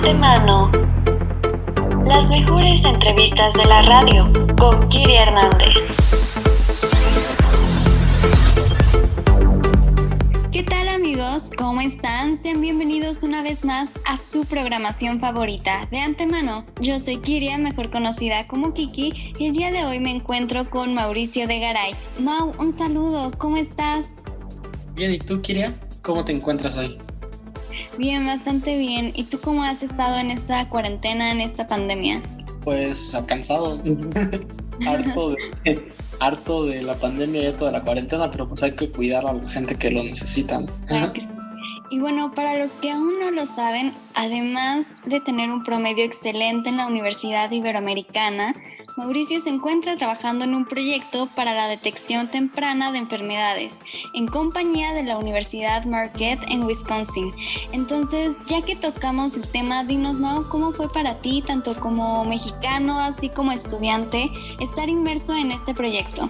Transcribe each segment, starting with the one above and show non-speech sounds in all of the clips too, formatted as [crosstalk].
antemano, las mejores entrevistas de la radio con Kiri Hernández. ¿Qué tal amigos? ¿Cómo están? Sean bienvenidos una vez más a su programación favorita de antemano. Yo soy Kiria, mejor conocida como Kiki, y el día de hoy me encuentro con Mauricio de Garay. Mau, un saludo, ¿cómo estás? Bien, ¿y tú, Kiria? ¿Cómo te encuentras hoy? Bien, bastante bien. ¿Y tú cómo has estado en esta cuarentena, en esta pandemia? Pues, o sea, cansado. [laughs] harto, de, harto de la pandemia y harto de la cuarentena, pero pues hay que cuidar a la gente que lo necesita. Y bueno, para los que aún no lo saben, además de tener un promedio excelente en la Universidad Iberoamericana, Mauricio se encuentra trabajando en un proyecto para la detección temprana de enfermedades en compañía de la Universidad Marquette en Wisconsin. Entonces, ya que tocamos el tema, dinos, Mau, ¿cómo fue para ti, tanto como mexicano, así como estudiante, estar inmerso en este proyecto?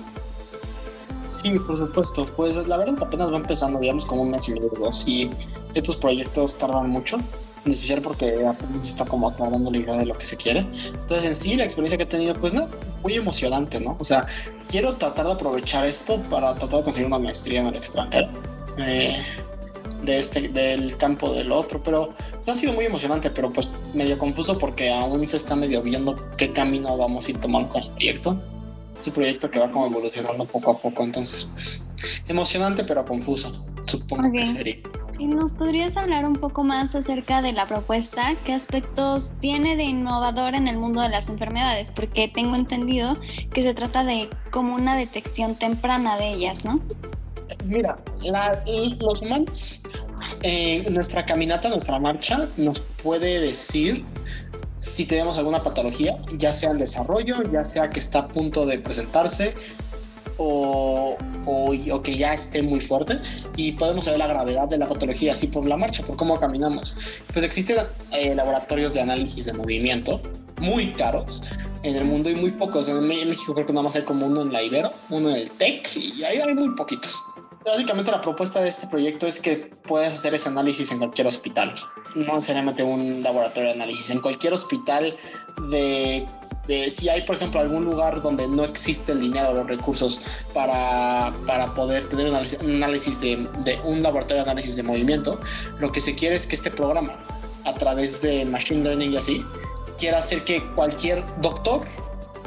Sí, por supuesto. Pues la verdad apenas va empezando, digamos, como un mes y medio dos. Y estos proyectos tardan mucho en especial porque apenas está como aclarando la idea de lo que se quiere. Entonces, en sí, la experiencia que he tenido, pues no, muy emocionante, ¿no? O sea, quiero tratar de aprovechar esto para tratar de conseguir una maestría en el extranjero. Eh, de este, del campo del otro, pero no ha sido muy emocionante, pero pues medio confuso porque aún se está medio viendo qué camino vamos a ir tomando con el proyecto. Es un proyecto que va como evolucionando poco a poco, entonces pues emocionante pero confuso, supongo que sería. ¿Y nos podrías hablar un poco más acerca de la propuesta? ¿Qué aspectos tiene de innovador en el mundo de las enfermedades? Porque tengo entendido que se trata de como una detección temprana de ellas, ¿no? Mira, los humanos, eh, nuestra caminata, nuestra marcha, nos puede decir si tenemos alguna patología, ya sea en desarrollo, ya sea que está a punto de presentarse, o, o, que ya esté muy fuerte y podemos saber la gravedad de la patología así por la marcha, por cómo caminamos. Pues existen eh, laboratorios de análisis de movimiento muy caros en el mundo y muy pocos. En México creo que nada más hay como uno en la Ibero, uno en el TEC y ahí hay muy poquitos. Básicamente la propuesta de este proyecto es que puedas hacer ese análisis en cualquier hospital, no necesariamente un laboratorio de análisis, en cualquier hospital de si hay, por ejemplo, algún lugar donde no existe el dinero o los recursos para, para poder tener un análisis, de, de, un laboratorio de análisis de movimiento, lo que se quiere es que este programa, a través de Machine Learning y así, quiera hacer que cualquier doctor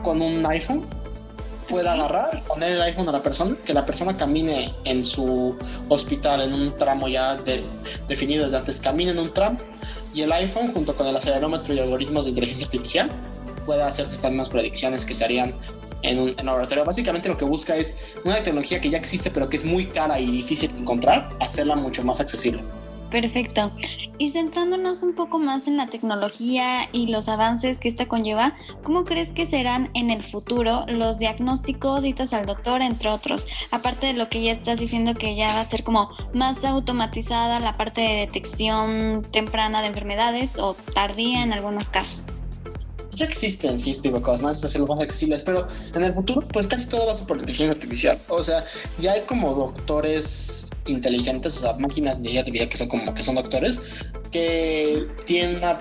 con un iPhone pueda agarrar, poner el iPhone a la persona, que la persona camine en su hospital en un tramo ya definido desde antes, camine en un tramo y el iPhone junto con el acelerómetro y algoritmos de inteligencia artificial pueda hacer estas mismas predicciones que se harían en un, laboratorio. Básicamente lo que busca es una tecnología que ya existe pero que es muy cara y difícil de encontrar, hacerla mucho más accesible. Perfecto. Y centrándonos un poco más en la tecnología y los avances que esta conlleva, ¿cómo crees que serán en el futuro los diagnósticos, citas al doctor, entre otros? Aparte de lo que ya estás diciendo que ya va a ser como más automatizada la parte de detección temprana de enfermedades o tardía en algunos casos ya existen sí de cosas. Es hacerlo más accesibles, pero en el futuro, pues casi todo va a ser por inteligencia artificial. O sea, ya hay como doctores inteligentes, o sea, máquinas de vida que son como que son doctores, que tienen una,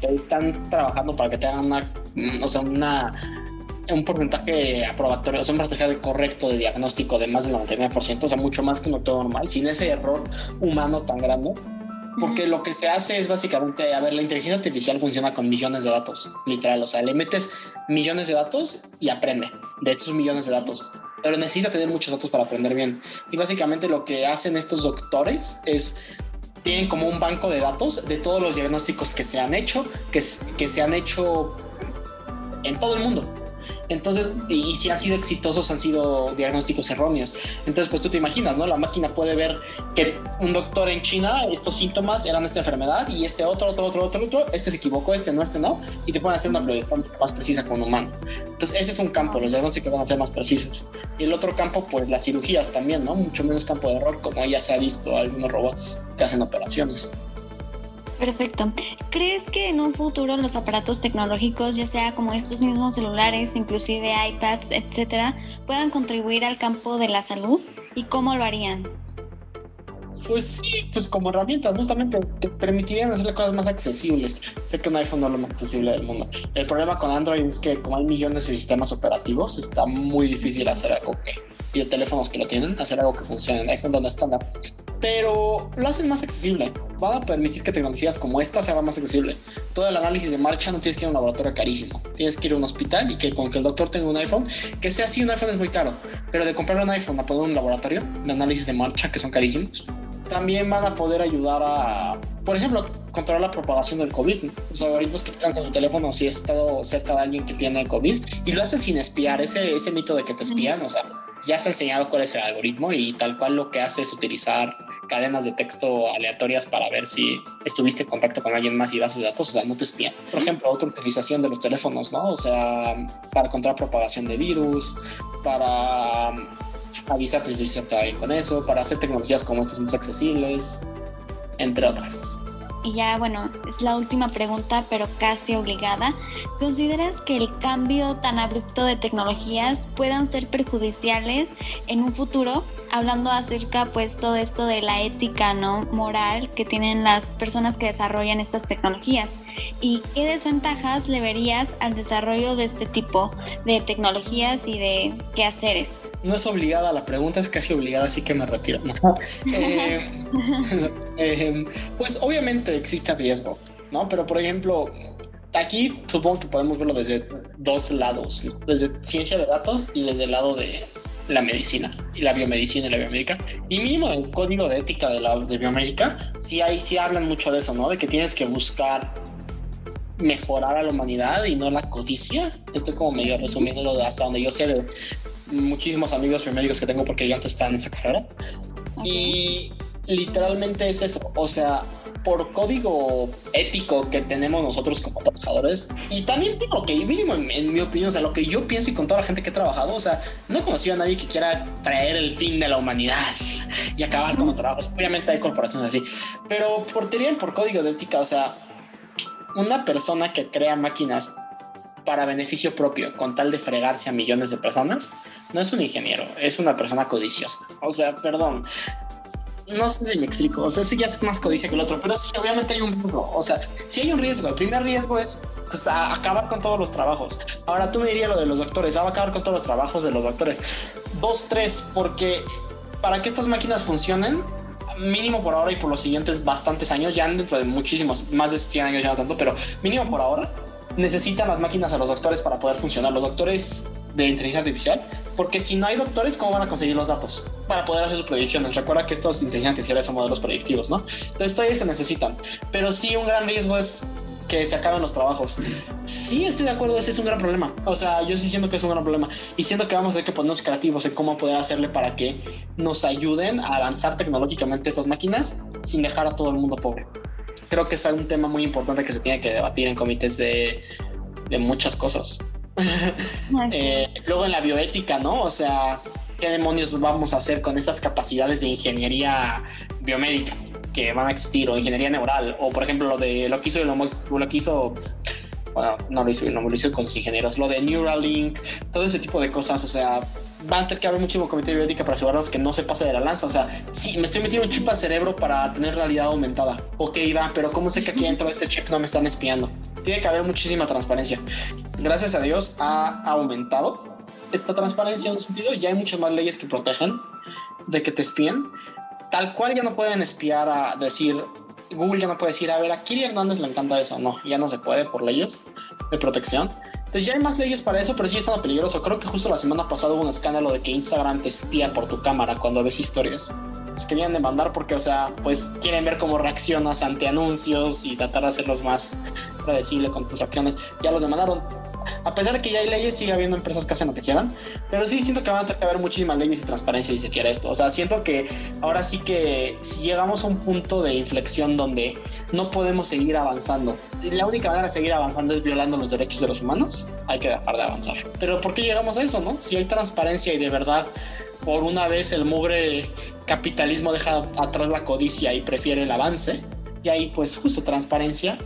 que están trabajando para que tengan una, mm, o sea, una un porcentaje aprobatorio, o sea, un porcentaje correcto de diagnóstico de más del 99%, o sea, mucho más que un doctor normal, sin ese error humano tan grande porque lo que se hace es básicamente, a ver, la inteligencia artificial funciona con millones de datos, literal. O sea, le metes millones de datos y aprende de esos millones de datos. Pero necesita tener muchos datos para aprender bien. Y básicamente lo que hacen estos doctores es tienen como un banco de datos de todos los diagnósticos que se han hecho, que, que se han hecho en todo el mundo. Entonces, y, si han sido exitosos, han sido diagnósticos erróneos. Entonces, pues tú te imaginas, ¿no? La máquina puede ver que un doctor en China, estos síntomas eran esta enfermedad y este otro, otro, otro, otro, otro, este se equivocó, este no, este no, y te pueden hacer una predicción más precisa con un humano. Entonces, ese es un campo, los diagnósticos van a ser más precisos. Y el otro campo, pues las cirugías también, ¿no? Mucho menos campo de error, como ya se ha visto algunos robots que hacen operaciones. Perfecto. ¿Crees que en un futuro los aparatos tecnológicos, ya sea como estos mismos celulares, inclusive iPads, etcétera, puedan contribuir al campo de la salud? ¿Y cómo lo harían? Pues sí, pues como herramientas, justamente te permitirían hacer las cosas más accesibles. Sé que un iPhone no es lo más accesible del mundo. El problema con Android es que como hay millones de sistemas operativos, está muy difícil hacer algo que y teléfonos que lo tienen, hacer algo que funcione. Ahí es donde estándar. Pero lo hacen más accesible. Van a permitir que tecnologías como esta se hagan más accesible. Todo el análisis de marcha no tienes que ir a un laboratorio carísimo. Tienes que ir a un hospital y que con que el doctor tenga un iPhone, que sea así, un iPhone es muy caro. Pero de comprar un iPhone a poner un laboratorio de análisis de marcha, que son carísimos, también van a poder ayudar a, por ejemplo, controlar la propagación del COVID. Los algoritmos que están con tu teléfono si has estado cerca de alguien que tiene COVID y lo haces sin espiar, ese, ese mito de que te espían, o sea, ya se ha enseñado cuál es el algoritmo y tal cual lo que hace es utilizar cadenas de texto aleatorias para ver si estuviste en contacto con alguien más y bases de datos, o sea, no te espían. Por ejemplo, otra utilización de los teléfonos, ¿no? O sea, para controlar propagación de virus, para um, avisar si estuviste con eso, para hacer tecnologías como estas más accesibles, entre otras. Y ya, bueno, es la última pregunta, pero casi obligada. ¿Consideras que el cambio tan abrupto de tecnologías puedan ser perjudiciales en un futuro? Hablando acerca, pues, todo esto de la ética, ¿no? Moral que tienen las personas que desarrollan estas tecnologías. ¿Y qué desventajas le verías al desarrollo de este tipo de tecnologías y de quehaceres? No es obligada, la pregunta es casi obligada, así que me retiro. [laughs] Eh, [laughs] eh, pues obviamente existe riesgo, ¿no? Pero por ejemplo, aquí supongo que podemos verlo desde dos lados, desde ciencia de datos y desde el lado de la medicina y la biomedicina y la biomédica. Y mínimo el código de ética de la de biomédica, sí, hay, sí hablan mucho de eso, ¿no? De que tienes que buscar mejorar a la humanidad y no la codicia. Estoy como medio resumiéndolo de hasta donde yo sé de muchísimos amigos biomédicos que tengo porque yo antes estaba en esa carrera. Y literalmente es eso, o sea, por código ético que tenemos nosotros como trabajadores y también por lo que mínimo en, mi opinión, o sea, lo que yo pienso y con toda la gente que he trabajado, o sea, no he conocido a nadie que quiera traer el fin de la humanidad y acabar con los trabajos. Obviamente hay corporaciones así, pero por teoría y por código de ética, o sea, una persona que crea máquinas para beneficio propio con tal de fregarse a millones de personas, no es un ingeniero, es una persona codiciosa. O sea, perdón, no sé si me explico, o sea, sí ya es más codicia que el otro, pero sí, obviamente hay un riesgo, o sea, si hay un riesgo, el primer riesgo es pues, acabar con todos los trabajos. Ahora tú me dirías lo de los doctores, va a acabar con todos los trabajos de los doctores. Dos, tres, porque para que estas máquinas funcionen, mínimo por ahora y por los siguientes bastantes años, ya dentro de muchísimos, más de 100 años ya no tanto, pero mínimo por ahora, necesitan las máquinas a los doctores para poder funcionar. Los doctores de inteligencia artificial, porque si no hay doctores, ¿cómo van a conseguir los datos para poder hacer sus predicciones? Recuerda que estos inteligencia artificiales son modelos predictivos, ¿no? Entonces todavía se necesitan, pero sí un gran riesgo es que se acaben los trabajos. Sí estoy de acuerdo, ese es un gran problema. O sea, yo sí siento que es un gran problema y siento que vamos a tener que ponernos creativos en cómo poder hacerle para que nos ayuden a avanzar tecnológicamente estas máquinas sin dejar a todo el mundo pobre. Creo que es un tema muy importante que se tiene que debatir en comités de, de muchas cosas. [laughs] Eh, luego en la bioética, ¿no? O sea, ¿qué demonios vamos a hacer con estas capacidades de ingeniería biomédica que van a existir o ingeniería neural? O por ejemplo lo de lo que hizo lo que hizo bueno, no lo hizo, no lo hizo con los ingenieros, lo de Neuralink, todo ese tipo de cosas, o sea, va a tener que haber muchísimo comité de bioética para asegurarnos que no se pase de la lanza. O sea, sí, me estoy metiendo un chip al cerebro para tener realidad aumentada. Ok, va, pero ¿cómo sé que aquí [laughs] dentro de este chip no me están espiando? Tiene que haber muchísima transparencia. Gracias a Dios ha aumentado esta transparencia en un sentido. Ya hay muchas más leyes que protegen de que te espíen. Tal cual ya no pueden espiar a decir, Google ya no puede decir, a ver, a Kiri Hernández le encanta eso. No, ya no se puede por leyes de protección. Entonces ya hay más leyes para eso, pero sí está peligroso. Creo que justo la semana pasada hubo un escándalo de que Instagram te espía por tu cámara cuando ves historias. Pues querían demandar porque, o sea, pues quieren ver cómo reaccionas ante anuncios y tratar de hacerlos más predecible con tus acciones. Ya los demandaron a pesar de que ya hay leyes, sigue habiendo empresas que hacen lo que quieran. Pero sí siento que van a tener que haber muchísimas leyes y transparencia si se quiere esto. O sea, siento que ahora sí que si llegamos a un punto de inflexión donde no podemos seguir avanzando, la única manera de seguir avanzando es violando los derechos de los humanos, hay que dejar de avanzar. Pero ¿por qué llegamos a eso, no? Si hay transparencia y de verdad por una vez el mugre capitalismo deja atrás la codicia y prefiere el avance, y ahí pues justo transparencia,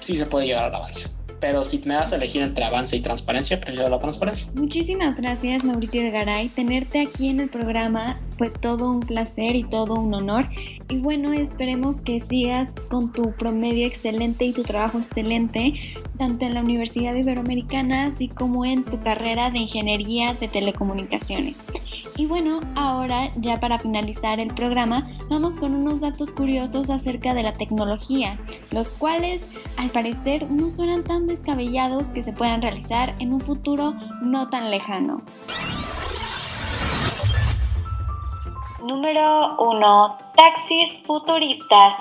sí se puede llegar al avance pero si me das a elegir entre avance y transparencia, prefiero la transparencia. Muchísimas gracias, Mauricio de Garay. Tenerte aquí en el programa Fue todo un placer y todo un honor. Y bueno, esperemos que sigas con tu promedio excelente y tu trabajo excelente, tanto en la Universidad Iberoamericana así como en tu carrera de Ingeniería de Telecomunicaciones. Y bueno, ahora ya para finalizar el programa, vamos con unos datos curiosos acerca de la tecnología, los cuales al parecer no suenan tan descabellados que se puedan realizar en un futuro no tan lejano. Número 1. Taxis futuristas.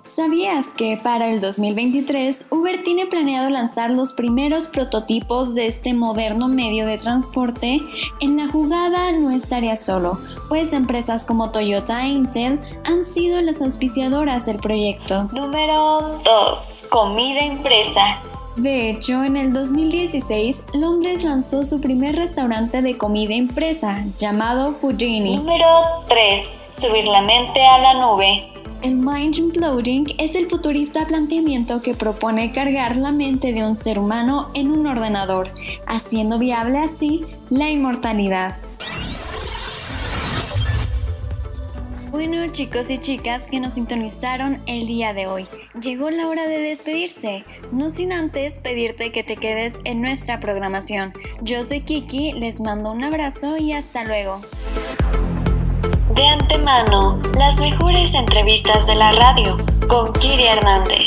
¿Sabías que para el 2023 Uber tiene planeado lanzar los primeros prototipos de este moderno medio de transporte? En la jugada no estaría solo, pues empresas como Toyota e Intel han sido las auspiciadoras del proyecto. Número 2. Comida impresa. De hecho, en el 2016, Londres lanzó su primer restaurante de comida impresa, llamado Fujini. Número 3. Subir la mente a la nube. El Mind Imploding es el futurista planteamiento que propone cargar la mente de un ser humano en un ordenador, haciendo viable así la inmortalidad. Bueno chicos y chicas que nos sintonizaron el día de hoy, llegó la hora de despedirse, no sin antes pedirte que te quedes en nuestra programación. Yo soy Kiki, les mando un abrazo y hasta luego. De antemano, las mejores entrevistas de la radio con Kiri Hernández.